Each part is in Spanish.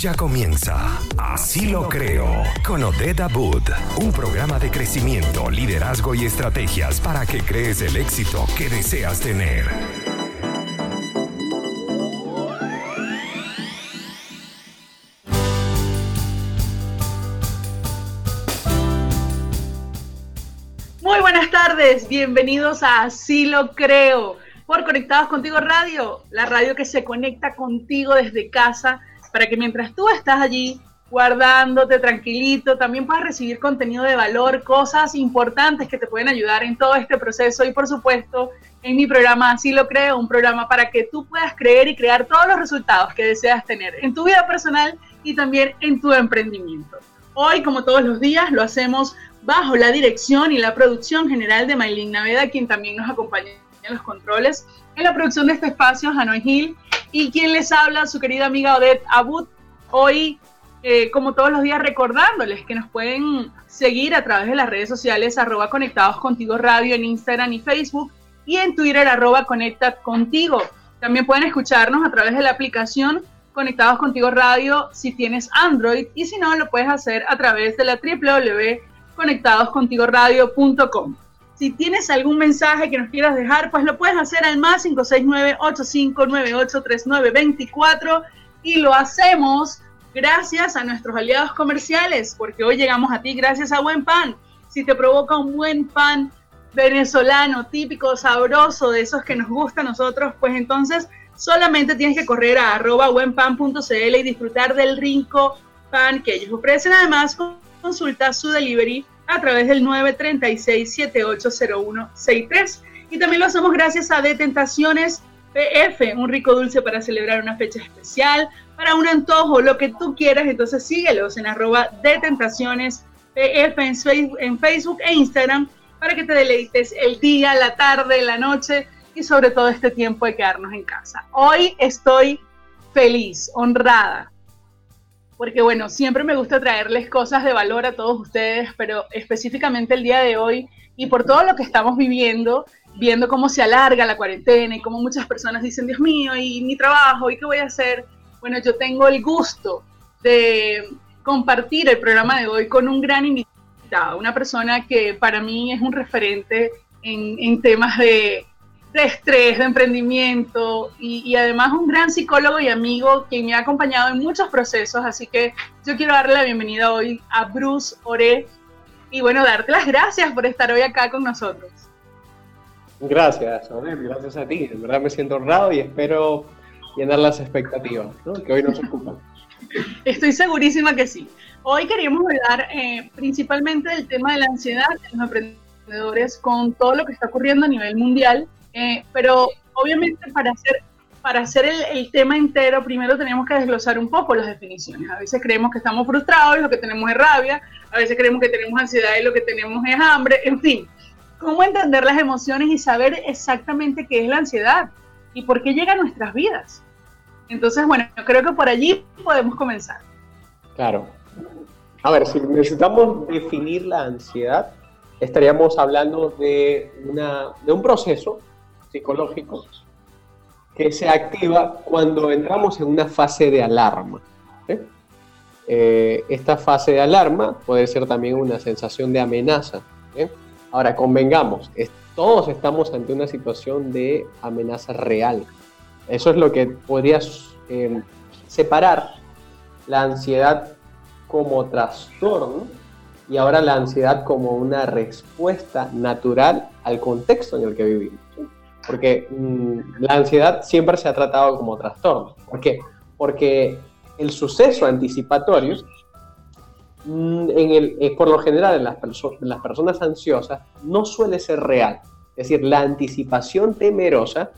Ya comienza Así lo creo con Odeda Boot, un programa de crecimiento, liderazgo y estrategias para que crees el éxito que deseas tener. Muy buenas tardes, bienvenidos a Así lo creo por Conectados Contigo Radio, la radio que se conecta contigo desde casa para que mientras tú estás allí guardándote tranquilito, también puedas recibir contenido de valor, cosas importantes que te pueden ayudar en todo este proceso y por supuesto en mi programa Así lo creo, un programa para que tú puedas creer y crear todos los resultados que deseas tener en tu vida personal y también en tu emprendimiento. Hoy, como todos los días, lo hacemos bajo la dirección y la producción general de Maylin Naveda, quien también nos acompaña en los controles. En la producción de este espacio, Hanoi Hill. Y quien les habla, su querida amiga Odette Abud. Hoy, eh, como todos los días, recordándoles que nos pueden seguir a través de las redes sociales, arroba conectados radio en Instagram y Facebook. Y en Twitter, arroba conecta. También pueden escucharnos a través de la aplicación Conectados Contigo Radio si tienes Android y si no, lo puedes hacer a través de la www.conectadoscontigoradio.com. Si tienes algún mensaje que nos quieras dejar, pues lo puedes hacer al más 569-8598-3924 y lo hacemos gracias a nuestros aliados comerciales, porque hoy llegamos a ti gracias a Buen Pan. Si te provoca un buen pan venezolano, típico, sabroso, de esos que nos gusta a nosotros, pues entonces solamente tienes que correr a arroba buenpan.cl y disfrutar del rico pan que ellos ofrecen. Además, consulta su delivery a través del 936-780163. Y también lo hacemos gracias a Detentaciones PF, un rico dulce para celebrar una fecha especial, para un antojo, lo que tú quieras. Entonces síguelos en arroba Detentaciones PF en Facebook e Instagram para que te deleites el día, la tarde, la noche y sobre todo este tiempo de quedarnos en casa. Hoy estoy feliz, honrada, porque bueno, siempre me gusta traerles cosas de valor a todos ustedes, pero específicamente el día de hoy y por todo lo que estamos viviendo, viendo cómo se alarga la cuarentena y cómo muchas personas dicen, Dios mío, y mi trabajo, ¿y qué voy a hacer? Bueno, yo tengo el gusto de compartir el programa de hoy con un gran invitado, una persona que para mí es un referente en, en temas de de estrés, de emprendimiento y, además un gran psicólogo y amigo quien me ha acompañado en muchos procesos. Así que yo quiero darle la bienvenida hoy a Bruce Ore y bueno, darte las gracias por estar hoy acá con nosotros. Gracias, gracias a ti. De verdad me siento honrado y espero llenar las expectativas que hoy nos ocupan. Estoy segurísima que sí. Hoy queríamos hablar eh, principalmente del tema de la ansiedad de los emprendedores con todo lo que está ocurriendo a nivel mundial eh, pero obviamente para hacer, para hacer el, tema entero, primero tenemos que desglosar un poco las definiciones. A veces creemos que estamos frustrados y lo que tenemos es rabia, a veces creemos que tenemos ansiedad y lo que tenemos es hambre, en fin. ¿Cómo entender las emociones y saber exactamente qué es la ansiedad y por qué llega a nuestras vidas? Entonces, bueno, creo que por allí podemos comenzar. Claro. A ver, si necesitamos definir la ansiedad, estaríamos hablando de, una, de un proceso psicológico que se activa cuando entramos en una fase de alarma. Eh, esta fase de alarma puede ser también una sensación de amenaza. Ahora, convengamos, todos estamos ante una situación de amenaza real. Eso es lo que podría em, separar la ansiedad como trastorno y ahora la ansiedad como una respuesta natural al contexto en el que vivimos porque mm, la ansiedad siempre se ha tratado como trastorno. ¿Por qué? Porque el suceso anticipatorio, mm, en el, eh, por lo general en las, en las personas ansiosas, no suele ser real. Es decir, la anticipación temerosa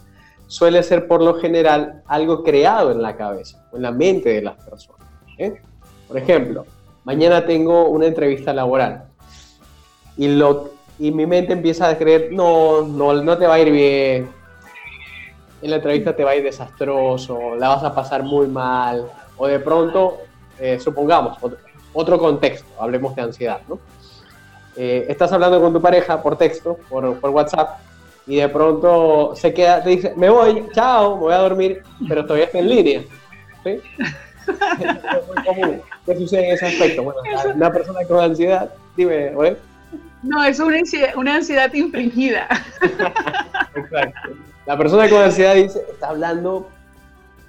suele ser por lo general algo creado en la cabeza o en la mente de las personas. ¿eh? Por ejemplo, mañana tengo una entrevista laboral y lo y mi mente empieza a creer, no, no, no te va a ir bien, en la entrevista te va a ir desastroso, la vas a pasar muy mal, o de pronto, eh, supongamos, otro, contexto, hablemos de ansiedad, ¿no? Eh, estás hablando con tu pareja por texto, por, por, WhatsApp, y de pronto se queda, te dice, me voy, chao, me voy a dormir, pero todavía está en línea. ¿sí? ¿Qué sucede en ese aspecto? Bueno, una persona con ansiedad, dime, ¿oye? No, es una ansiedad, infringida. Exacto. La persona con ansiedad dice, está hablando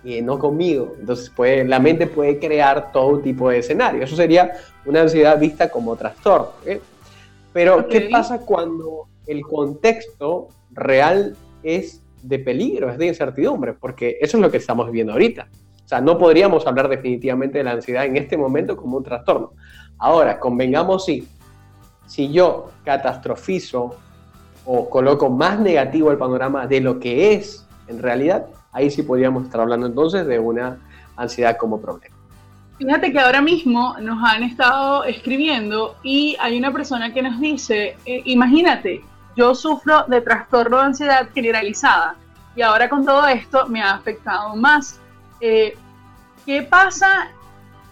y no conmigo. Entonces puede, la mente puede crear todo tipo de escenario. Eso sería una ansiedad vista como trastorno. Pero, ¿qué pasa cuando el contexto real es de peligro, es de incertidumbre? Porque eso es lo que estamos viviendo ahorita. O sea, no podríamos hablar definitivamente de la ansiedad en este momento como un trastorno. Ahora, convengamos sí, si yo catastrofizo o coloco más negativo el panorama de lo que es en realidad, ahí sí podríamos estar hablando entonces de una ansiedad como problema. Fíjate que ahora mismo nos han estado escribiendo y hay una persona que nos dice, eh, imagínate, yo sufro de trastorno de ansiedad generalizada y ahora con todo esto me ha afectado más. Eh, ¿Qué pasa?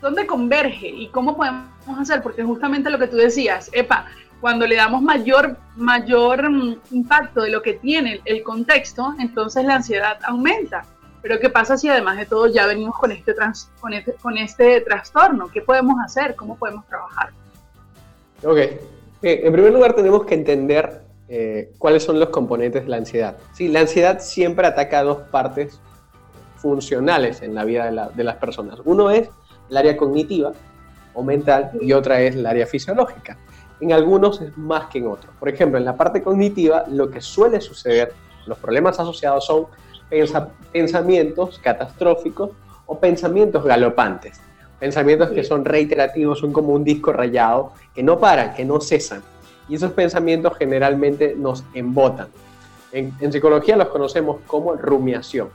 ¿Dónde converge y cómo podemos hacer? Porque justamente lo que tú decías, epa, cuando le damos mayor, mayor mm, impacto de lo que tiene el contexto, entonces la ansiedad aumenta. Pero ¿qué pasa si además de todo ya venimos con este, trans, con este, con este trastorno? ¿Qué podemos hacer? ¿Cómo podemos trabajar? Ok. en primer lugar tenemos que entender eh, cuáles son los componentes de la ansiedad. Sí, la ansiedad siempre ataca a dos partes funcionales en la vida de, la, de las personas. Uno es el área cognitiva o mental y otra es el área fisiológica. En algunos es más que en otros. Por ejemplo, en la parte cognitiva lo que suele suceder, los problemas asociados son pensamientos catastróficos o pensamientos galopantes. Pensamientos que son reiterativos, son como un disco rayado, que no paran, que no cesan. Y esos pensamientos generalmente nos embotan. En, psicología los conocemos como rumiación.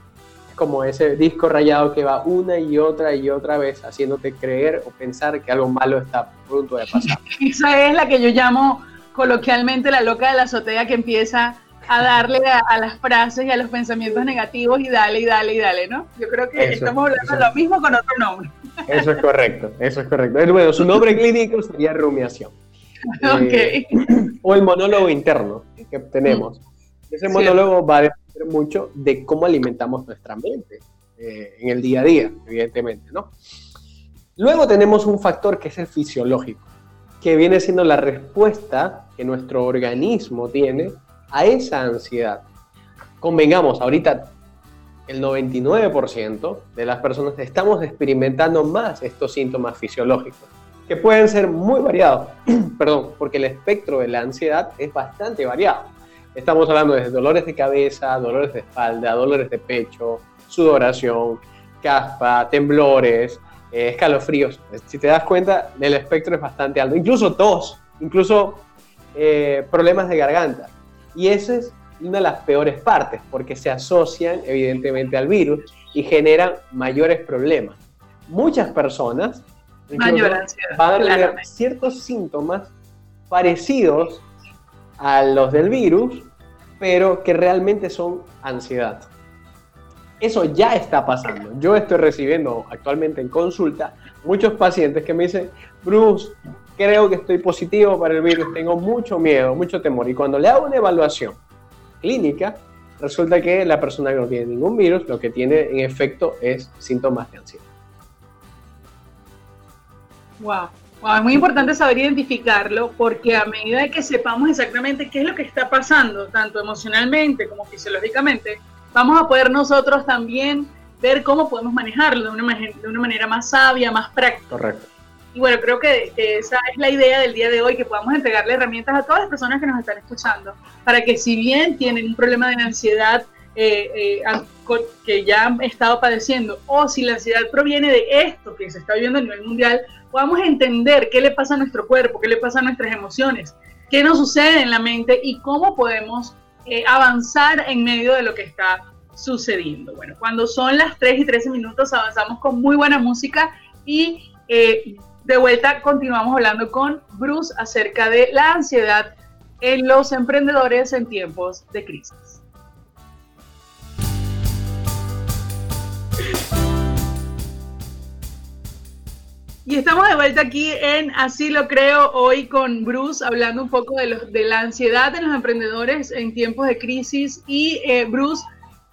Como ese disco rayado que va una y otra y otra vez haciéndote creer o pensar que algo malo está a punto de pasar. Esa es la que yo llamo coloquialmente la loca de la azotea que empieza a darle a, las frases y a los pensamientos negativos y dale y dale y dale, ¿no? Yo creo que estamos hablando de lo mismo con otro nombre. Eso es correcto, eso es correcto. Bueno, su nombre clínico sería rumiación. Eh, o el monólogo interno que tenemos. Ese monólogo va a mucho de cómo alimentamos nuestra mente eh, en el día a día, evidentemente, ¿no? Luego tenemos un factor que es el fisiológico, que viene siendo la respuesta que nuestro organismo tiene a esa ansiedad. Convengamos, ahorita el 99% de las personas estamos experimentando más estos síntomas fisiológicos, que pueden ser muy variados, perdón, porque el espectro de la ansiedad es bastante variado. Estamos hablando de dolores de cabeza, dolores de espalda, dolores de pecho, sudoración, caspa, temblores, eh, escalofríos. Si te das cuenta, el espectro es bastante alto. Incluso tos, incluso eh, problemas de garganta. Y esa es una de las peores partes, porque se asocian evidentemente al virus y generan mayores problemas. Muchas personas van a tener ciertos síntomas parecidos a los del virus, pero que realmente son ansiedad. Eso ya está pasando. Yo estoy recibiendo actualmente en consulta muchos pacientes que me dicen, Bruce, creo que estoy positivo para el virus, tengo mucho miedo, mucho temor. Y cuando le hago una evaluación clínica, resulta que la persona que no tiene ningún virus, lo que tiene en efecto es síntomas de ansiedad. Wow. Wow. es muy importante saber identificarlo porque a medida que sepamos exactamente qué es lo que está pasando, tanto emocionalmente como fisiológicamente, vamos a poder nosotros también ver cómo podemos manejarlo de una, de una manera más sabia, más práctica. Correcto. Y bueno, creo que, esa es la idea del día de hoy, que podamos entregarle herramientas a todas las personas que nos están escuchando, para que si bien tienen un problema de ansiedad eh, eh, que ya han estado padeciendo, o si la ansiedad proviene de esto que se está viviendo a nivel mundial, podamos entender qué le pasa a nuestro cuerpo, qué le pasa a nuestras emociones, qué nos sucede en la mente y cómo podemos eh, avanzar en medio de lo que está sucediendo. Bueno, cuando son las 3 y 13 minutos avanzamos con muy buena música y de vuelta continuamos hablando con Bruce acerca de la ansiedad en los emprendedores en tiempos de crisis. Y estamos de vuelta aquí en Así lo creo hoy con Bruce, hablando un poco de, la ansiedad de los emprendedores en tiempos de crisis. Y eh, Bruce,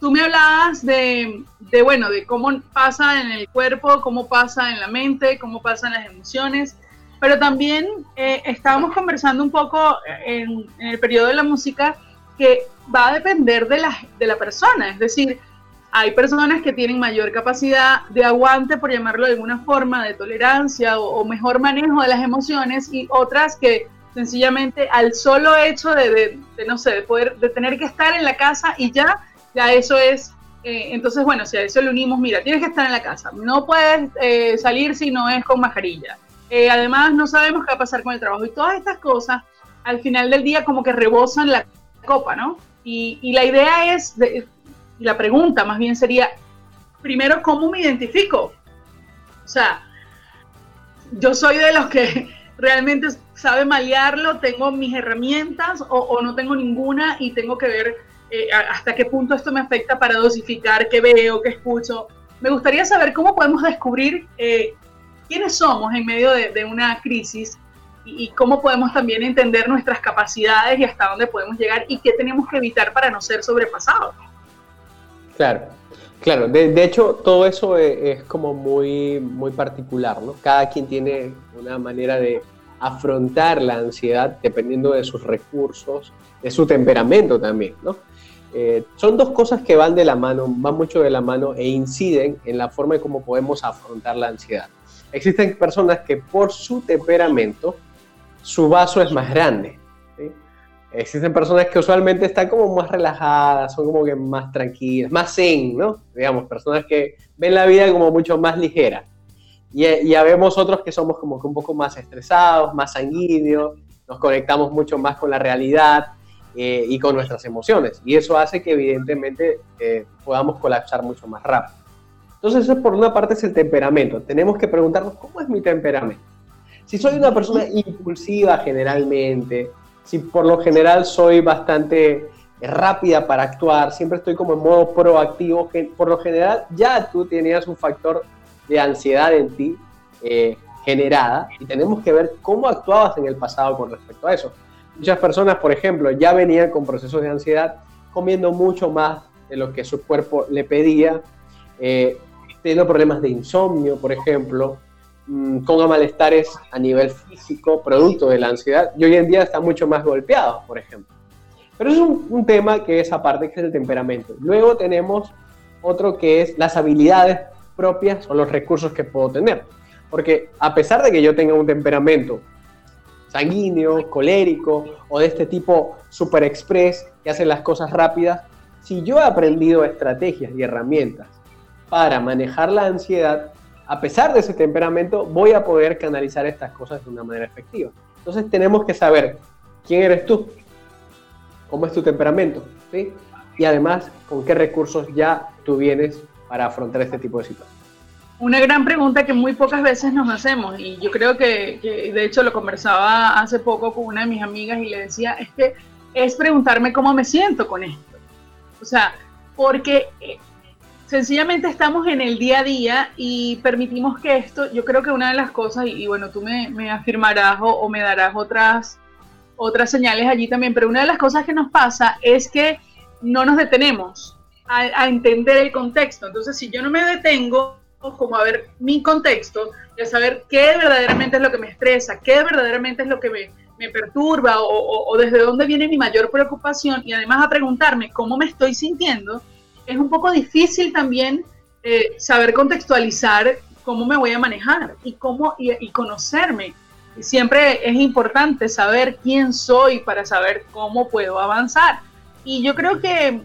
tú me hablabas de, bueno, de cómo pasa en el cuerpo, cómo pasa en la mente, cómo pasan las emociones, pero también eh, estábamos conversando un poco en, en, el periodo de la música que va a depender de la persona, es decir, hay personas que tienen mayor capacidad de aguante, por llamarlo de alguna forma, de tolerancia o, mejor manejo de las emociones y otras que sencillamente al solo hecho de, no sé, de poder, de tener que estar en la casa y ya, ya eso es, eh, entonces bueno, si a eso le unimos, mira, tienes que estar en la casa, no puedes eh, salir si no es con mascarilla. Eh, además, no sabemos qué va a pasar con el trabajo y todas estas cosas, al final del día como que rebosan la copa, ¿no? Y, y la idea es, la pregunta más bien sería, primero, ¿cómo me identifico? O sea, yo soy de los que realmente sabe malearlo, tengo mis herramientas o, no tengo ninguna y tengo que ver eh, hasta qué punto esto me afecta para dosificar qué veo, qué escucho. Me gustaría saber cómo podemos descubrir eh, quiénes somos en medio de, una crisis y, cómo podemos también entender nuestras capacidades y hasta dónde podemos llegar y qué tenemos que evitar para no ser sobrepasados. Claro, claro. De, hecho, todo eso es, como muy, muy particular, ¿no? Cada quien tiene una manera de afrontar la ansiedad dependiendo de sus recursos, de su temperamento también, ¿no? Eh, son dos cosas que van de la mano, van mucho de la mano e inciden en la forma de cómo podemos afrontar la ansiedad. Existen personas que por su temperamento, su vaso es más grande, Existen personas que usualmente están como más relajadas, son como que más tranquilas, más zen, ¿no? Digamos, personas que ven la vida como mucho más ligera. Y, ya vemos otros que somos como que un poco más estresados, más sanguíneos, nos conectamos mucho más con la realidad eh, y con nuestras emociones. Y eso hace que evidentemente eh, podamos colapsar mucho más rápido. Entonces, eso por una parte es el temperamento. Tenemos que preguntarnos, ¿cómo es mi temperamento? Si soy una persona impulsiva generalmente, si por lo general soy bastante rápida para actuar, siempre estoy como en modo proactivo, que por lo general ya tú tenías un factor de ansiedad en ti eh, generada y tenemos que ver cómo actuabas en el pasado con respecto a eso. Muchas personas, por ejemplo, ya venían con procesos de ansiedad comiendo mucho más de lo que su cuerpo le pedía, eh, teniendo problemas de insomnio, por ejemplo, con malestares a nivel físico, producto de la ansiedad, y hoy en día está mucho más golpeado, por ejemplo. Pero es un, tema que es aparte, que es el temperamento. Luego tenemos otro que es las habilidades propias o los recursos que puedo tener. Porque a pesar de que yo tenga un temperamento sanguíneo, colérico o de este tipo super express que hace las cosas rápidas, si yo he aprendido estrategias y herramientas para manejar la ansiedad, a pesar de ese temperamento, voy a poder canalizar estas cosas de una manera efectiva. Entonces tenemos que saber quién eres tú, cómo es tu temperamento, ¿sí? y además con qué recursos ya tú vienes para afrontar este tipo de situaciones. Una gran pregunta que muy pocas veces nos hacemos y yo creo que, que de hecho lo conversaba hace poco con una de mis amigas y le decía, es que es preguntarme cómo me siento con esto. O sea, porque eh, sencillamente estamos en el día a día y permitimos que esto, yo creo que una de las cosas, y, bueno, tú me, afirmarás o, me darás otras, otras señales allí también, pero una de las cosas que nos pasa es que no nos detenemos a, entender el contexto. Entonces, si yo no me detengo como a ver mi contexto y a saber qué verdaderamente es lo que me estresa, qué verdaderamente es lo que me, me perturba o, o desde dónde viene mi mayor preocupación y además a preguntarme cómo me estoy sintiendo, es un poco difícil también eh, saber contextualizar cómo me voy a manejar y cómo y, conocerme. Siempre es importante saber quién soy para saber cómo puedo avanzar. Y yo creo que,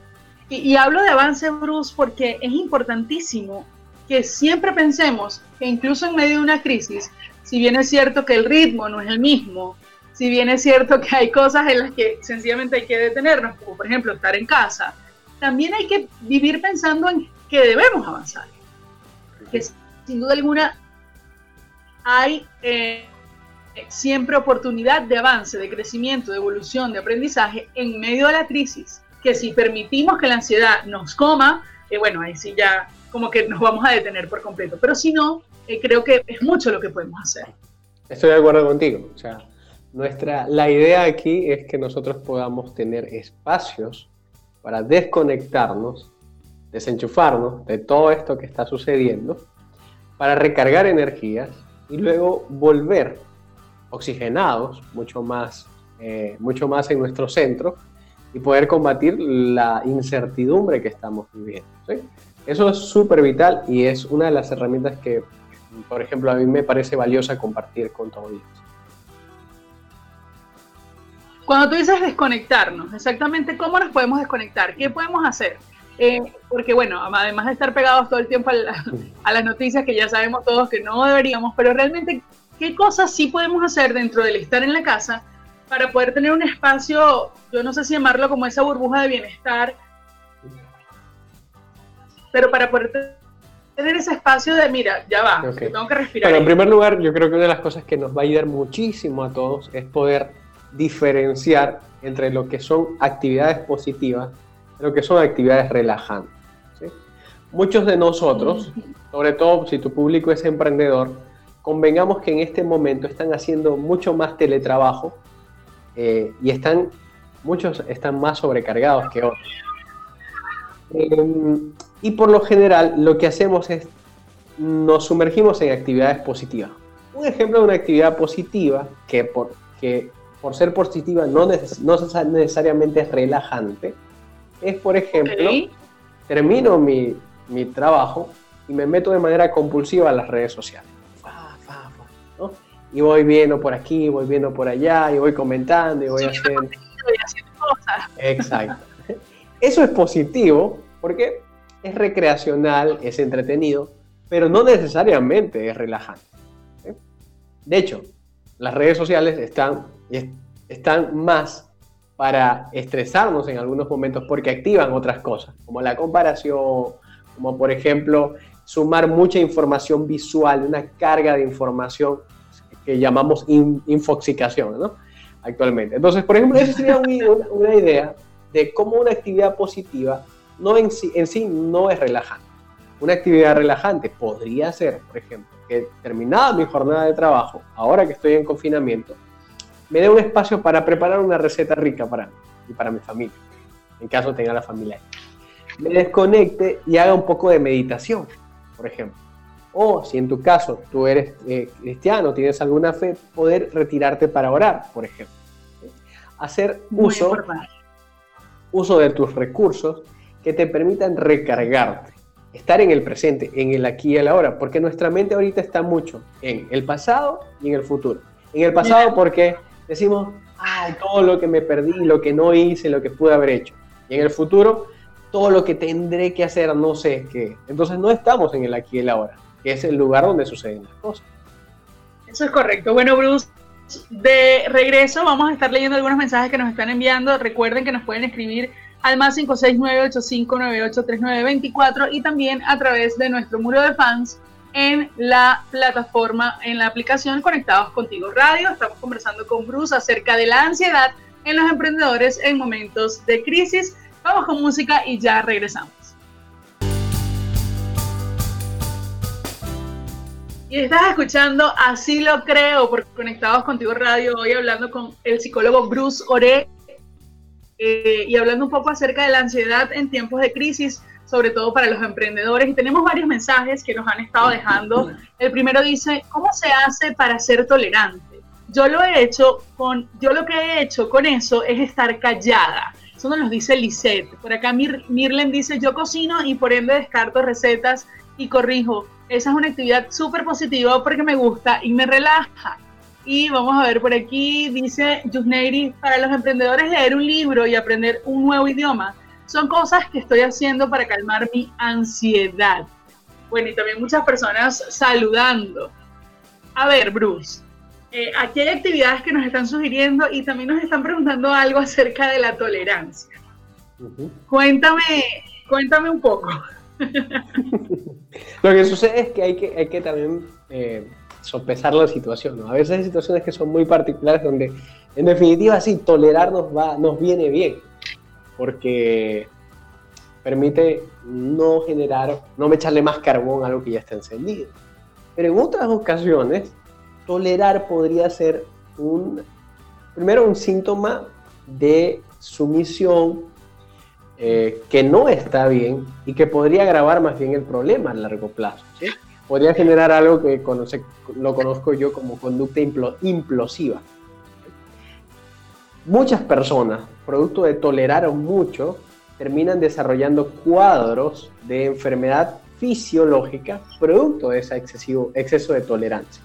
y, hablo de avance, Bruce, porque es importantísimo que siempre pensemos que incluso en medio de una crisis, si bien es cierto que el ritmo no es el mismo, si bien es cierto que hay cosas en las que sencillamente hay que detenernos, como por ejemplo estar en casa, también hay que vivir pensando en que debemos avanzar. Que sin duda alguna hay eh, siempre oportunidad de avance, de crecimiento, de evolución, de aprendizaje en medio de la crisis. Que si permitimos que la ansiedad nos coma, eh, bueno, ahí sí ya como que nos vamos a detener por completo. Pero si no, eh, creo que es mucho lo que podemos hacer. Estoy de acuerdo contigo. O sea, nuestra, la idea aquí es que nosotros podamos tener espacios para desconectarnos desenchufarnos de todo esto que está sucediendo para recargar energías y luego volver oxigenados mucho más, eh, mucho más en nuestro centro y poder combatir la incertidumbre que estamos viviendo. Eso es súper vital y es una de las herramientas que, por ejemplo, a mí me parece valiosa compartir con todos ellos. Cuando tú dices desconectarnos, exactamente cómo nos podemos desconectar, qué podemos hacer. Eh, porque bueno, además de estar pegados todo el tiempo a, las noticias que ya sabemos todos que no deberíamos, pero realmente, ¿qué cosas sí podemos hacer dentro del estar en la casa para poder tener un espacio, yo no sé si llamarlo como esa burbuja de bienestar, pero para poder tener ese espacio de, mira, ya va, tengo que respirar. Bueno, en primer lugar, yo creo que una de las cosas que nos va a ayudar muchísimo a todos es poder diferenciar entre lo que son actividades positivas y lo que son actividades relajantes. Muchos de nosotros, sobre todo si tu público es emprendedor, convengamos que en este momento están haciendo mucho más teletrabajo eh, y están, muchos están más sobrecargados que otros. Em, y por lo general lo que hacemos es nos sumergimos en actividades positivas. Un ejemplo de una actividad positiva que por, que por ser positiva no, no necesariamente es relajante es, por ejemplo, termino mi, mi, trabajo y me meto de manera compulsiva a las redes sociales. Y voy viendo por aquí, voy viendo por allá, y voy comentando, y voy haciendo... Exacto. Eso es positivo porque es recreacional, es entretenido, pero no necesariamente es relajante. De hecho, las redes sociales están, están más para estresarnos en algunos momentos porque activan otras cosas, como la comparación, como por ejemplo sumar mucha información visual, una carga de información que llamamos infoxicación, ¿no? Actualmente. Entonces, por ejemplo, esa sería una, una idea de cómo una actividad positiva no en sí, en sí no es relajante. Una actividad relajante podría ser, por ejemplo, que terminada mi jornada de trabajo, ahora que estoy en confinamiento, me dé un espacio para preparar una receta rica para mí y para mi familia, en caso tenga la familia. Me desconecte y haga un poco de meditación, por ejemplo. O si en tu caso tú eres eh, cristiano, tienes alguna fe, poder retirarte para orar, por ejemplo. Hacer uso, uso de tus recursos que te permitan recargarte, estar en el presente, en el aquí y el ahora, porque nuestra mente ahorita está mucho en el pasado y en el futuro. En el pasado porque decimos, ay, todo lo que me perdí, lo que no hice, lo que pude haber hecho. Y en el futuro, todo lo que tendré que hacer, no sé qué. Entonces no estamos en el aquí y el ahora, que es el lugar donde suceden las cosas. Eso es correcto. Bueno, Bruce, de regreso vamos a estar leyendo algunos mensajes que nos están enviando. Recuerden que nos pueden escribir al más 569-8598-3924 y también a través de nuestro muro de fans en la plataforma, en la aplicación Conectados Contigo Radio. Estamos conversando con Bruce acerca de la ansiedad en los emprendedores en momentos de crisis. Vamos con música y ya regresamos. Y estás escuchando Así lo creo por Conectados Contigo Radio, hoy hablando con el psicólogo Bruce Ore eh, y hablando un poco acerca de la ansiedad en tiempos de crisis, sobre todo para los emprendedores. Y tenemos varios mensajes que nos han estado dejando. El primero dice, ¿cómo se hace para ser tolerante? Yo lo he hecho con, yo lo que he hecho con eso es estar callada. Eso nos dice Lisette. Por acá Mir, Mirlen dice, yo cocino y por ende descarto recetas y corrijo. Esa es una actividad súper positiva porque me gusta y me relaja. Y vamos a ver por aquí, dice Yusneiri, para los emprendedores leer un libro y aprender un nuevo idioma son cosas que estoy haciendo para calmar mi ansiedad. Bueno, y también muchas personas saludando. A ver, Bruce, eh, aquí hay actividades que nos están sugiriendo y también nos están preguntando algo acerca de la tolerancia. Cuéntame, cuéntame un poco. Lo que sucede es que hay que, hay que también eh, sopesar la situación. A veces hay situaciones que son muy particulares donde, en definitiva, sí, tolerar nos, va, nos viene bien, porque permite no generar, no echarle más carbón a algo que ya está encendido. Pero en otras ocasiones, tolerar podría ser un, primero, un síntoma de sumisión eh, que no está bien y que podría agravar más bien el problema a largo plazo. Podría generar algo que lo conozco yo como conducta implosiva. Muchas personas, producto de tolerar mucho, terminan desarrollando cuadros de enfermedad fisiológica producto de ese excesivo, exceso de tolerancia.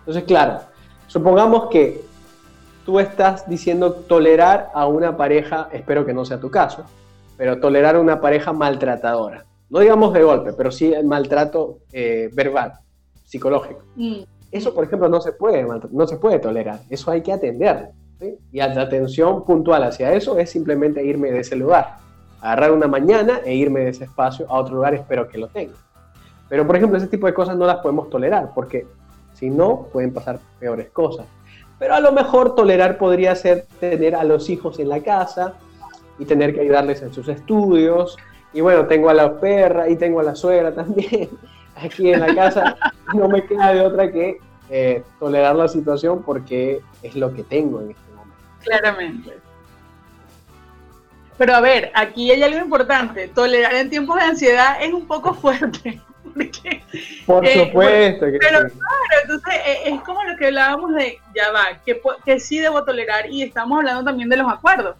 Entonces, claro, supongamos que tú estás diciendo tolerar a una pareja, espero que no sea tu caso, pero tolerar a una pareja maltratadora. No digamos de golpe, pero sí el maltrato eh, verbal, psicológico. Mm. Eso, por ejemplo, no se puede, no se puede tolerar. Eso hay que atender. Y la atención puntual hacia eso es simplemente irme de ese lugar. Agarrar una mañana e irme de ese espacio a otro lugar, espero que lo tenga. Pero, por ejemplo, ese tipo de cosas no las podemos tolerar, porque si no, pueden pasar peores cosas. Pero a lo mejor tolerar podría ser tener a los hijos en la casa y tener que ayudarles en sus estudios. Y bueno, tengo a la perra y tengo a la suegra también aquí en la casa. No me queda de otra que eh, tolerar la situación porque es lo que tengo en este momento. Claramente. Pero a ver, aquí hay algo importante. Tolerar en tiempos de ansiedad es un poco fuerte. Por eh, supuesto. pero claro, entonces eh, es como lo que hablábamos de, ya va, que, que sí debo tolerar y estamos hablando también de los acuerdos.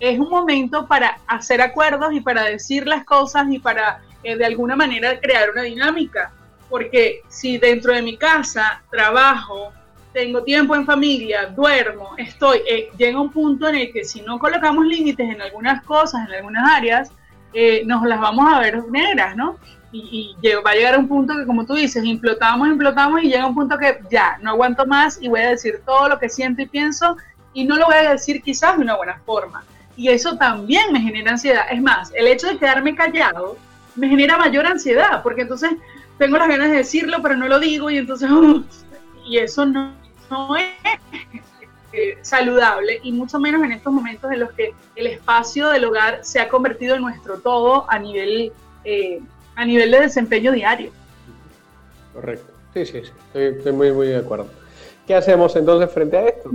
Es un momento para hacer acuerdos y para decir las cosas y para eh, de alguna manera crear una dinámica. Porque si dentro de mi casa trabajo, tengo tiempo en familia, duermo, estoy, llega un punto en el que si no colocamos límites en algunas cosas, en algunas áreas, nos las vamos a ver negras, ¿no? y, va a llegar un punto que, como tú dices, implotamos, implotamos y llega un punto que ya, no aguanto más y voy a decir todo lo que siento y pienso y no lo voy a decir quizás de una buena forma. Y eso también me genera ansiedad. Es más, el hecho de quedarme callado me genera mayor ansiedad, porque entonces tengo las ganas de decirlo, pero no lo digo y entonces, y eso no, no es eh, saludable y mucho menos en estos momentos en los que el espacio del hogar se ha convertido en nuestro todo a nivel eh, a nivel de desempeño diario. Correcto. Sí, sí, sí. Estoy, muy, muy de acuerdo. ¿Qué hacemos entonces frente a esto?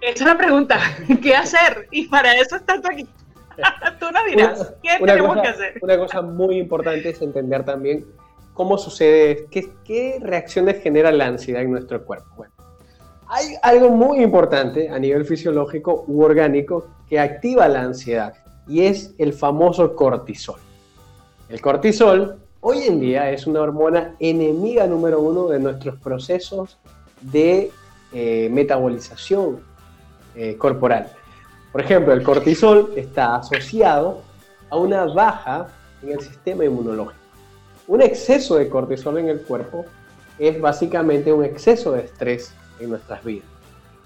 Esa es la pregunta. ¿Qué hacer? Y para eso estás aquí. Tú nos dirás, ¿qué tenemos que hacer? Una cosa muy importante es entender también cómo sucede, qué, qué reacciones genera la ansiedad en nuestro cuerpo. Bueno, hay algo muy importante a nivel fisiológico u orgánico que activa la ansiedad y es el famoso cortisol. El cortisol hoy en día es una hormona enemiga número uno de nuestros procesos de eh, metabolización eh, corporal. Por ejemplo, el cortisol está asociado a una baja en el sistema inmunológico. Un exceso de cortisol en el cuerpo es básicamente un exceso de estrés en nuestras vidas.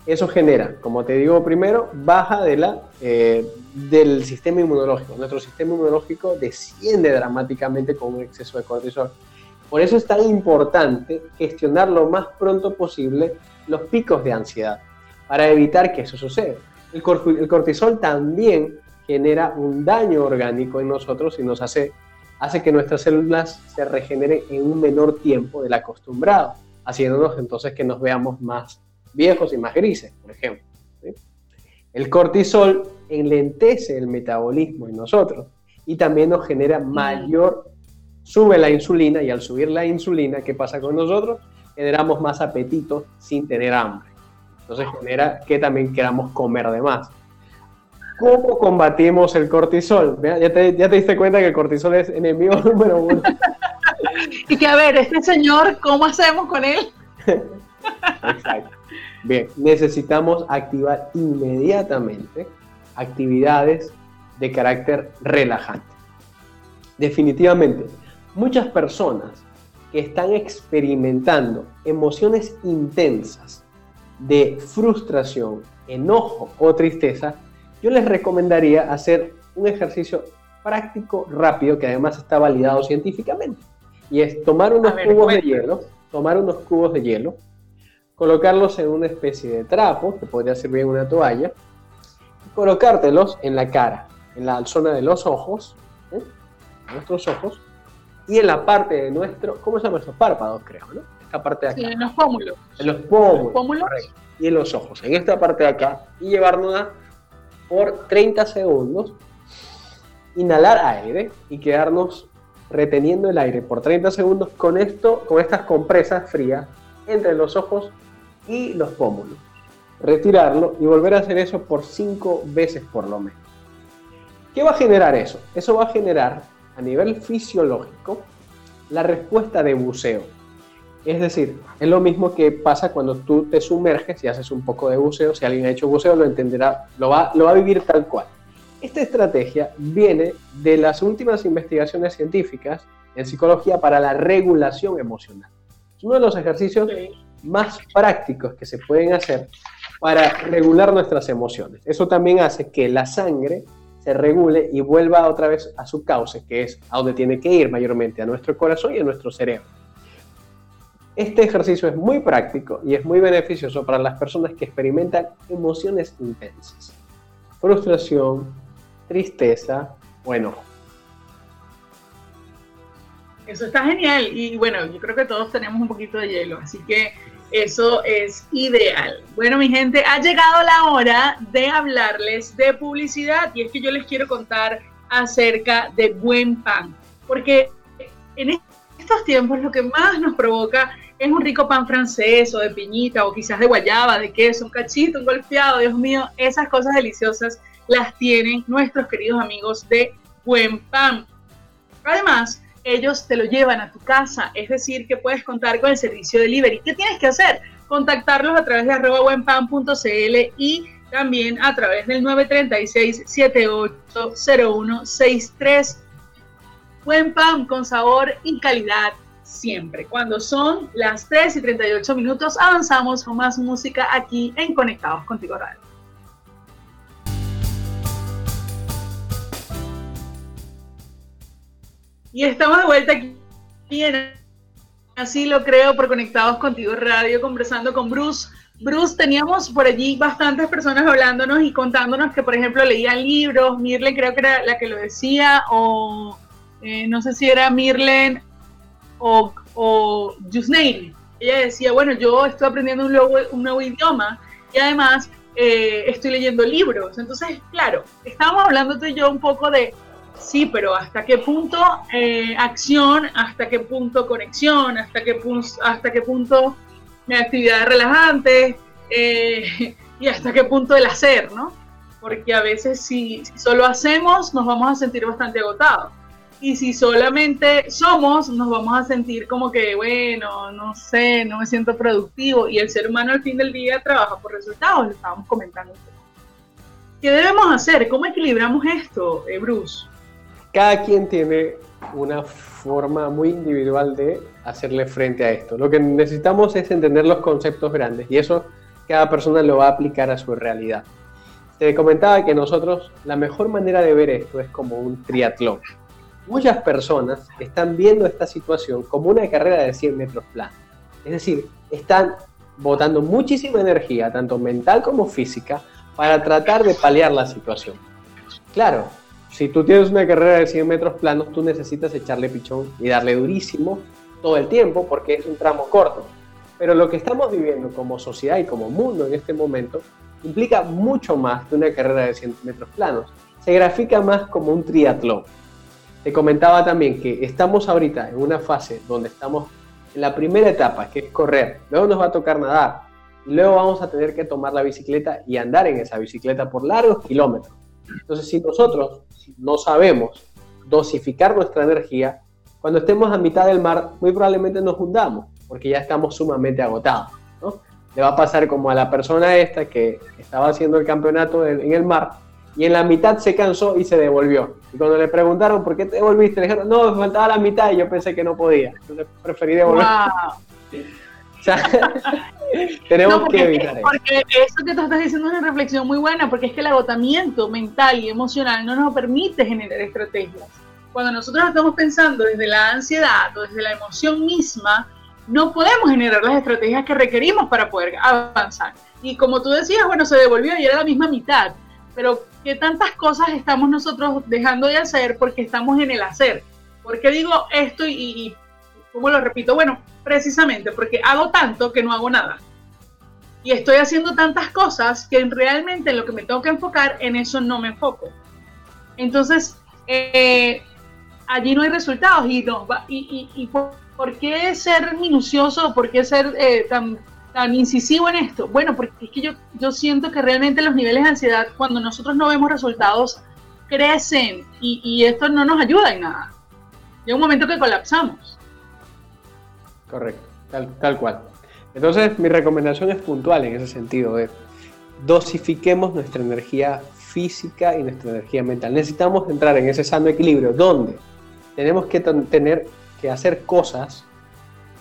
Eso genera, como te digo primero, baja de la, eh, del sistema inmunológico. Nuestro sistema inmunológico desciende dramáticamente con un exceso de cortisol. Por eso es tan importante gestionar lo más pronto posible los picos de ansiedad, para evitar que eso suceda. El, cortisol también genera un daño orgánico en nosotros y nos hace, hace que nuestras células se regeneren en un menor tiempo del acostumbrado, haciéndonos entonces que nos veamos más viejos y más grises, por ejemplo. El cortisol enlentece el metabolismo en nosotros y también nos genera mayor, sube la insulina y al subir la insulina, ¿qué pasa con nosotros? Generamos más apetito sin tener hambre. Entonces genera que también queramos comer de más. ¿Cómo combatimos el cortisol? ¿Ya te, ya te diste cuenta que el cortisol es enemigo número uno. y que a ver, este señor, ¿cómo hacemos con él? Exacto. Bien, necesitamos activar inmediatamente actividades de carácter relajante. Definitivamente, muchas personas que están experimentando emociones intensas de frustración, enojo o tristeza, yo les recomendaría hacer un ejercicio práctico, rápido, que además está validado científicamente. Y es tomar unos cubos de hielo, tomar unos cubos de hielo, colocarlos en una especie de trapo, que podría servir en una toalla, y colocártelos en la cara, en la zona de los ojos, ¿eh? nuestros ojos, y en la parte de nuestro, ¿cómo se llama eso? Párpados, creo, ¿no? Esta parte de acá. Sí, en los pómulos. En los pómulos. Y en los ojos, en esta parte de acá, y llevárnosla por 30 segundos inhalar aire y quedarnos reteniendo el aire por 30 segundos con esto, con estas compresas frías entre los ojos y los pómulos. Retirarlo y volver a hacer eso por 5 veces por lo menos. ¿Qué va a generar eso? Eso va a generar a nivel fisiológico la respuesta de buceo. Es decir, es lo mismo que pasa cuando tú te sumerges y haces un poco de buceo. Si alguien ha hecho buceo lo entenderá, lo va, lo va a vivir tal cual. Esta estrategia viene de las últimas investigaciones científicas en psicología para la regulación emocional. Es uno de los ejercicios más prácticos que se pueden hacer para regular nuestras emociones. Eso también hace que la sangre se regule y vuelva otra vez a su cauce, que es a donde tiene que ir mayormente, a nuestro corazón y a nuestro cerebro. Este ejercicio es muy práctico y es muy beneficioso para las personas que experimentan emociones intensas. Frustración, tristeza o enojo. Eso está genial y bueno, yo creo que todos tenemos un poquito de hielo, así que eso es ideal. Bueno, mi gente, ha llegado la hora de hablarles de publicidad y es que yo les quiero contar acerca de buen pan, porque en estos tiempos lo que más nos provoca es un rico pan francés o de piñita o quizás de guayaba, de queso, un cachito, un golpeado, Dios mío, esas cosas deliciosas las tienen nuestros queridos amigos de Buen Pan. Además, ellos te lo llevan a tu casa, es decir, que puedes contar con el servicio delivery. ¿Qué tienes que hacer? Contactarlos a través de buenpan.cl y también a través del 936-780163. Buen pan con sabor y calidad siempre. Cuando son las 3 y 38 minutos, avanzamos con más música aquí en Conectados Contigo Radio. Y estamos de vuelta aquí en Así lo creo por Conectados Contigo Radio, conversando con Bruce. Bruce, teníamos por allí bastantes personas hablándonos y contándonos que, por ejemplo, leían libros. Mirlen creo que era la que lo decía, o eh, no sé si era Mirlen o, o Ella decía, bueno, yo estoy aprendiendo un nuevo, un nuevo idioma y además eh, estoy leyendo libros. Entonces, claro, estábamos hablando tú y yo un poco de Sí, pero ¿hasta qué punto eh, acción? ¿Hasta qué punto conexión? ¿Hasta qué, punto, hasta qué punto actividades relajantes? Eh, ¿Y hasta qué punto el hacer, no? Porque a veces si, solo hacemos nos vamos a sentir bastante agotados. Y si solamente somos, nos vamos a sentir como que, bueno, no sé, no me siento productivo. Y el ser humano al fin del día trabaja por resultados, lo estábamos comentando. ¿Qué debemos hacer? ¿Cómo equilibramos esto, eh, Bruce? cada quien tiene una forma muy individual de hacerle frente a esto. Lo que necesitamos es entender los conceptos grandes y eso cada persona lo va a aplicar a su realidad. Te comentaba que nosotros la mejor manera de ver esto es como un triatlón. Muchas personas están viendo esta situación como una carrera de 100 metros plano. Es decir, están botando muchísima energía, tanto mental como física, para tratar de paliar la situación. Claro, si tú tienes una carrera de 100 metros planos, tú necesitas echarle pichón y darle durísimo todo el tiempo porque es un tramo corto. Pero lo que estamos viviendo como sociedad y como mundo en este momento implica mucho más que una carrera de 100 metros planos. Se grafica más como un triatlón. Te comentaba también que estamos ahorita en una fase donde estamos en la primera etapa, que es correr. Luego nos va a tocar nadar. Luego vamos a tener que tomar la bicicleta y andar en esa bicicleta por largos kilómetros. Entonces, si nosotros no sabemos dosificar nuestra energía, cuando estemos a mitad del mar, muy probablemente nos hundamos, porque ya estamos sumamente agotados. Le va a pasar como a la persona esta que estaba haciendo el campeonato en el mar y en la mitad se cansó y se devolvió. Y cuando le preguntaron por qué te devolviste, le dijeron, no, me faltaba la mitad y yo pensé que no podía. Entonces preferí devolver. tenemos que evitar eso. Porque eso que tú estás diciendo es una reflexión muy buena, porque es que el agotamiento mental y emocional no nos permite generar estrategias. Cuando nosotros estamos pensando desde la ansiedad o desde la emoción misma, no podemos generar las estrategias que requerimos para poder avanzar. Y como tú decías, bueno, se devolvió y era la misma mitad. Pero ¿qué tantas cosas estamos nosotros dejando de hacer porque estamos en el hacer? porque digo esto y, y ¿cómo lo repito? Bueno, precisamente porque hago tanto que no hago nada. Y estoy haciendo tantas cosas que realmente en lo que me tengo que enfocar, en eso no me enfoco. Entonces, eh, allí no hay resultados y, no, y, y, por, qué ser minucioso, por qué ser eh, tan, tan incisivo en esto? Bueno, porque es que yo, yo siento que realmente los niveles de ansiedad, cuando nosotros no vemos resultados, crecen y, y esto no nos ayuda en nada. Llega un momento que colapsamos. Correcto, tal, tal cual. Entonces, mi recomendación es puntual en ese sentido, de dosifiquemos nuestra energía física y nuestra energía mental. Necesitamos entrar en ese sano equilibrio donde tenemos que tener que hacer cosas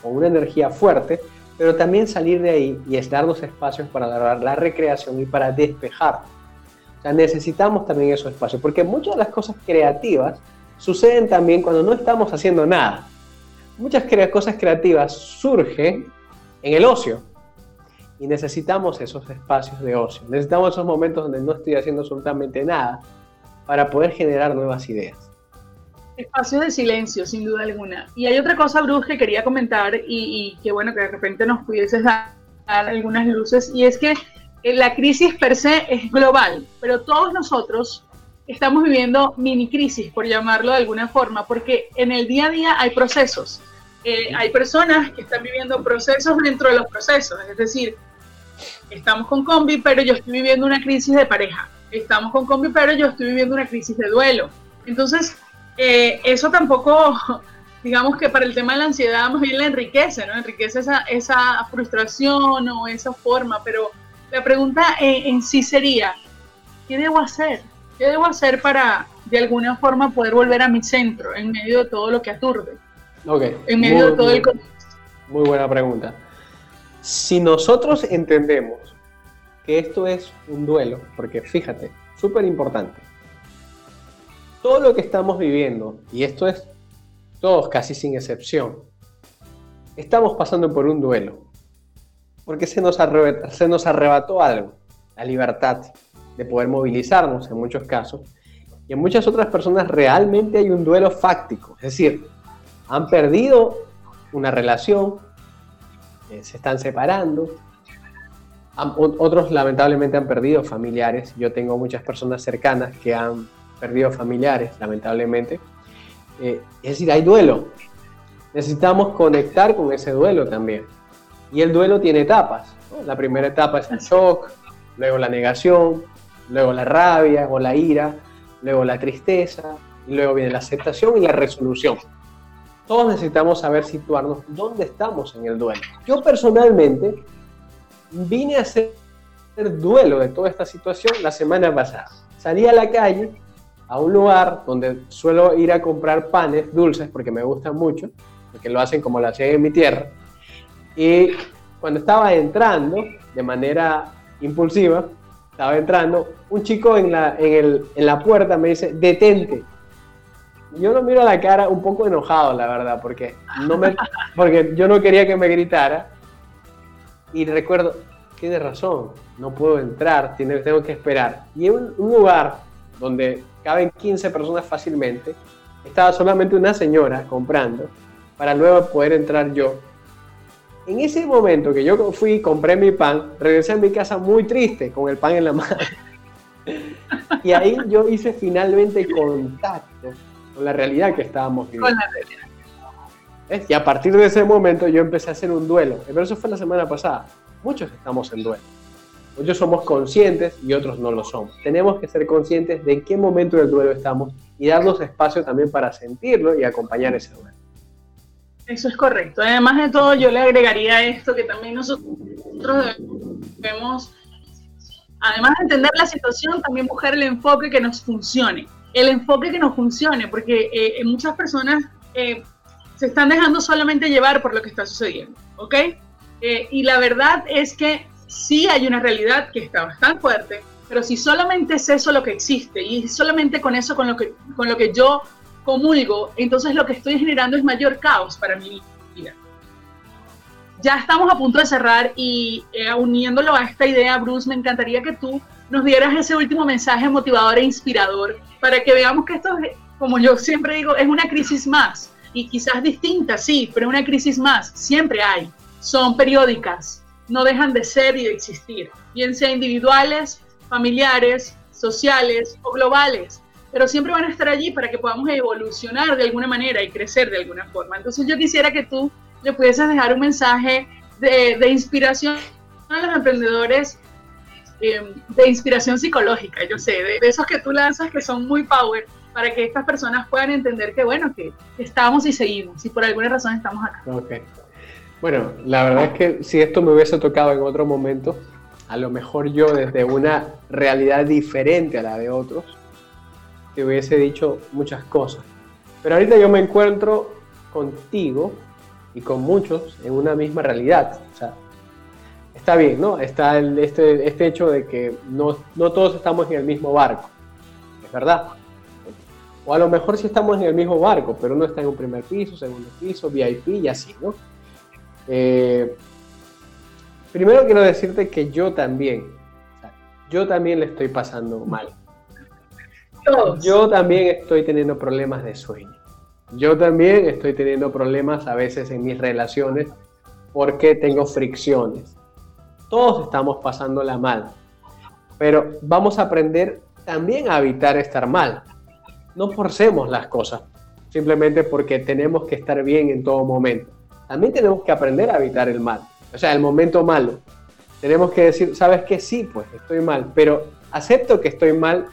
con una energía fuerte, pero también salir de ahí y es darnos espacios para dar la recreación y para despejar. O sea, necesitamos también esos espacios, porque muchas de las cosas creativas suceden también cuando no estamos haciendo nada. Muchas cosas creativas surgen en el ocio. Y necesitamos esos espacios de ocio. Necesitamos esos momentos donde no estoy haciendo absolutamente nada para poder generar nuevas ideas. Espacios de silencio, sin duda alguna. Y hay otra cosa, Bruce, que quería comentar y, que bueno, que de repente nos pudieses dar, algunas luces, y es que eh, la crisis per se es global, pero todos nosotros estamos viviendo mini crisis, por llamarlo de alguna forma, porque en el día a día hay procesos eh, hay personas que están viviendo procesos dentro de los procesos, es decir, estamos con combi, pero yo estoy viviendo una crisis de pareja, estamos con combi, pero yo estoy viviendo una crisis de duelo. Entonces, eh, eso tampoco, digamos que para el tema de la ansiedad más bien la enriquece, ¿no? Enriquece esa, esa frustración o esa forma, pero la pregunta en sí sería, ¿qué debo hacer? ¿Qué debo hacer para de alguna forma poder volver a mi centro en medio de todo lo que aturde? Ok. En medio muy, de todo el Muy buena pregunta. Si nosotros entendemos que esto es un duelo, porque fíjate, súper importante, todo lo que estamos viviendo, y esto es todos casi sin excepción, estamos pasando por un duelo, porque se nos, arrebató, se nos arrebató algo, la libertad de poder movilizarnos en muchos casos, y en muchas otras personas realmente hay un duelo fáctico, es decir, han perdido una relación, eh, se están separando. otros lamentablemente han perdido familiares. Yo tengo muchas personas cercanas que han perdido familiares, lamentablemente. Eh, es decir, hay duelo. Necesitamos conectar con ese duelo también. Y el duelo tiene etapas. La primera etapa es el shock, luego la negación, luego la rabia o la ira, luego la tristeza, y luego viene la aceptación y la resolución todos necesitamos saber situarnos dónde estamos en el duelo. Yo personalmente vine a hacer duelo de toda esta situación la semana pasada. Salí a la calle, a un lugar donde suelo ir a comprar panes dulces porque me gustan mucho, porque lo hacen como lo hacen en mi tierra. Y cuando estaba entrando de manera impulsiva, estaba entrando, un chico en la, en, en la puerta me dice, detente, yo lo miro a la cara un poco enojado, la verdad, porque, no me, porque yo no quería que me gritara. Y recuerdo, tiene razón, no puedo entrar, tengo que esperar. Y en un, lugar donde caben 15 personas fácilmente, estaba solamente una señora comprando para luego poder entrar yo. En ese momento que yo fui, compré mi pan, regresé a mi casa muy triste con el pan en la mano. Y ahí yo hice finalmente contacto con la realidad que estábamos viviendo. Con la realidad. Y a partir de ese momento yo empecé a hacer un duelo. Pero eso fue la semana pasada. Muchos estamos en duelo. Muchos somos conscientes y otros no lo somos. Tenemos que ser conscientes de en qué momento del duelo estamos y darnos espacio también para sentirlo y acompañar ese duelo. Eso es correcto. Además de todo, yo le agregaría esto que también nosotros debemos, además de entender la situación, también buscar el enfoque que nos funcione el enfoque que nos funcione, porque eh, muchas personas eh, se están dejando solamente llevar por lo que está sucediendo, ¿ok? Eh, y la verdad es que sí hay una realidad que está bastante fuerte, pero si solamente es eso lo que existe y solamente con eso con lo que, con lo que yo comulgo, entonces lo que estoy generando es mayor caos para mi vida. Ya estamos a punto de cerrar y uniéndolo a esta idea, Bruce, me encantaría que tú nos dieras ese último mensaje motivador e inspirador para que veamos que esto, como yo siempre digo, es una crisis más y quizás distinta, sí, pero una crisis más, siempre hay. Son periódicas, no dejan de ser y de existir, bien sea individuales, familiares, sociales o globales. pero siempre van a estar allí para que podamos evolucionar de alguna manera y crecer de alguna forma. Entonces yo quisiera que tú le pudieses dejar un mensaje de, inspiración a los emprendedores, eh, de inspiración psicológica, yo sé, de, esos que tú lanzas que son muy power, para que estas personas puedan entender que, bueno, que estamos y seguimos, y por alguna razón estamos acá. Okay. Bueno, la verdad es que si esto me hubiese tocado en otro momento, a lo mejor yo desde una realidad diferente a la de otros, te hubiese dicho muchas cosas. Pero ahorita yo me encuentro contigo y con muchos en una misma realidad. O sea, está bien, ¿no? Está este, este hecho de que no, no todos estamos en el mismo barco. Es verdad. O a lo mejor sí estamos en el mismo barco, pero uno está en un primer piso, segundo piso, VIP y así, ¿no? Eh, primero quiero decirte que yo también, yo también le estoy pasando mal. Yo también estoy teniendo problemas de sueño. Yo también estoy teniendo problemas a veces en mis relaciones porque tengo fricciones. Todos estamos pasándola mal. Pero vamos a aprender también a evitar estar mal. No forcemos las cosas simplemente porque tenemos que estar bien en todo momento también tenemos que aprender a evitar el mal, o sea, el momento malo. Tenemos que decir, ¿sabes qué? Sí, pues estoy mal, pero acepto que estoy mal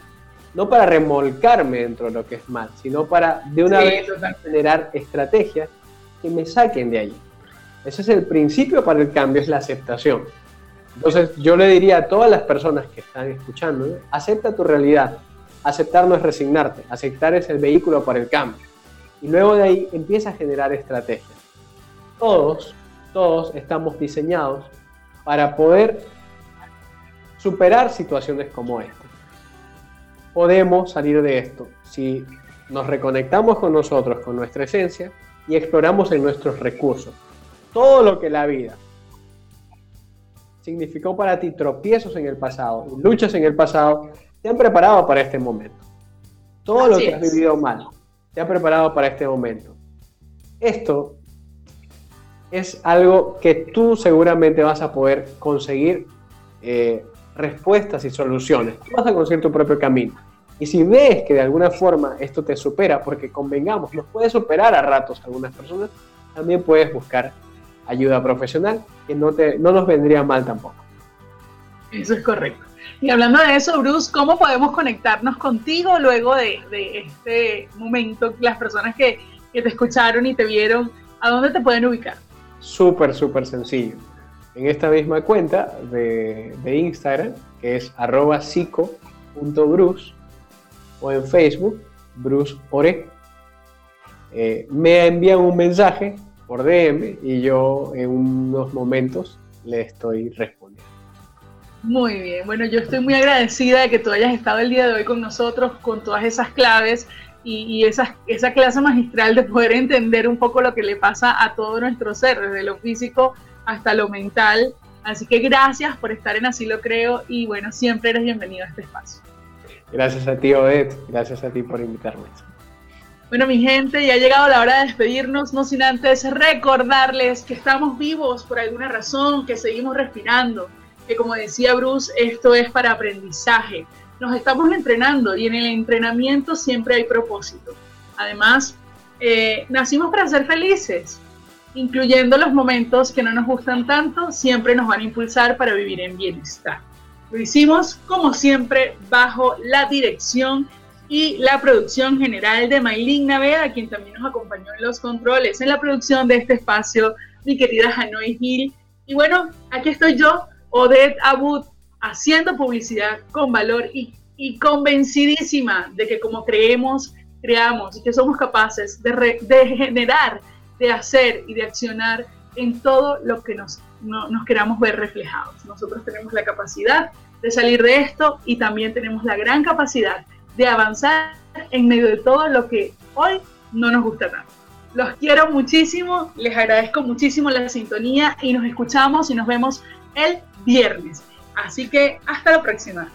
no para remolcarme dentro de lo que es mal, sino para de una vez generar estrategias que me saquen de allí. Ese es el principio para el cambio, es la aceptación. Entonces yo le diría a todas las personas que están escuchando, acepta tu realidad. Aceptar no es resignarte, aceptar es el vehículo para el cambio. Y luego de ahí empieza a generar estrategias todos, todos estamos diseñados para poder superar situaciones como esta. Podemos salir de esto si nos reconectamos con nosotros, con nuestra esencia y exploramos en nuestros recursos. Todo lo que la vida significó para ti tropiezos en el pasado, luchas en el pasado, te han preparado para este momento. Todo lo que has vivido mal te ha preparado para este momento. Esto es algo que tú seguramente vas a poder conseguir eh, respuestas y soluciones. Tú vas a conseguir tu propio camino. Y si ves que de alguna forma esto te supera, porque convengamos, nos puede superar a ratos algunas personas, también puedes buscar ayuda profesional, que no, te, no nos vendría mal tampoco. Eso es correcto. Y hablando de eso, Bruce, ¿cómo podemos conectarnos contigo luego de, de este momento? Las personas que, que te escucharon y te vieron, ¿a dónde te pueden ubicar? Súper, súper sencillo. En esta misma cuenta de, Instagram, que es arroba o en Facebook, Bruce Ore, eh, me envían un mensaje por DM y yo en unos momentos le estoy respondiendo. Muy bien, bueno, yo estoy muy agradecida de que tú hayas estado el día de hoy con nosotros con todas esas claves y, esa, esa clase magistral de poder entender un poco lo que le pasa a todo nuestro ser, desde lo físico hasta lo mental. Así que gracias por estar en Así lo creo y bueno, siempre eres bienvenido a este espacio. Gracias a ti, Odette. Gracias a ti por invitarme. Bueno, mi gente, ya ha llegado la hora de despedirnos, no sin antes recordarles que estamos vivos por alguna razón, que seguimos respirando, que como decía Bruce, esto es para aprendizaje nos estamos entrenando y en el entrenamiento siempre hay propósito. Además, eh, nacimos para ser felices, incluyendo los momentos que no nos gustan tanto, siempre nos van a impulsar para vivir en bienestar. Lo hicimos, como siempre, bajo la dirección y la producción general de Maylin Naveda, quien también nos acompañó en los controles, en la producción de este espacio, mi querida Hanoi Hill. Y bueno, aquí estoy yo, Odette Abud, haciendo publicidad con valor y, convencidísima de que como creemos, creamos y que somos capaces de, generar, de hacer y de accionar en todo lo que nos, nos queramos ver reflejados. Nosotros tenemos la capacidad de salir de esto y también tenemos la gran capacidad de avanzar en medio de todo lo que hoy no nos gusta tanto. Los quiero muchísimo, les agradezco muchísimo la sintonía y nos escuchamos y nos vemos el viernes. Así que hasta la próxima.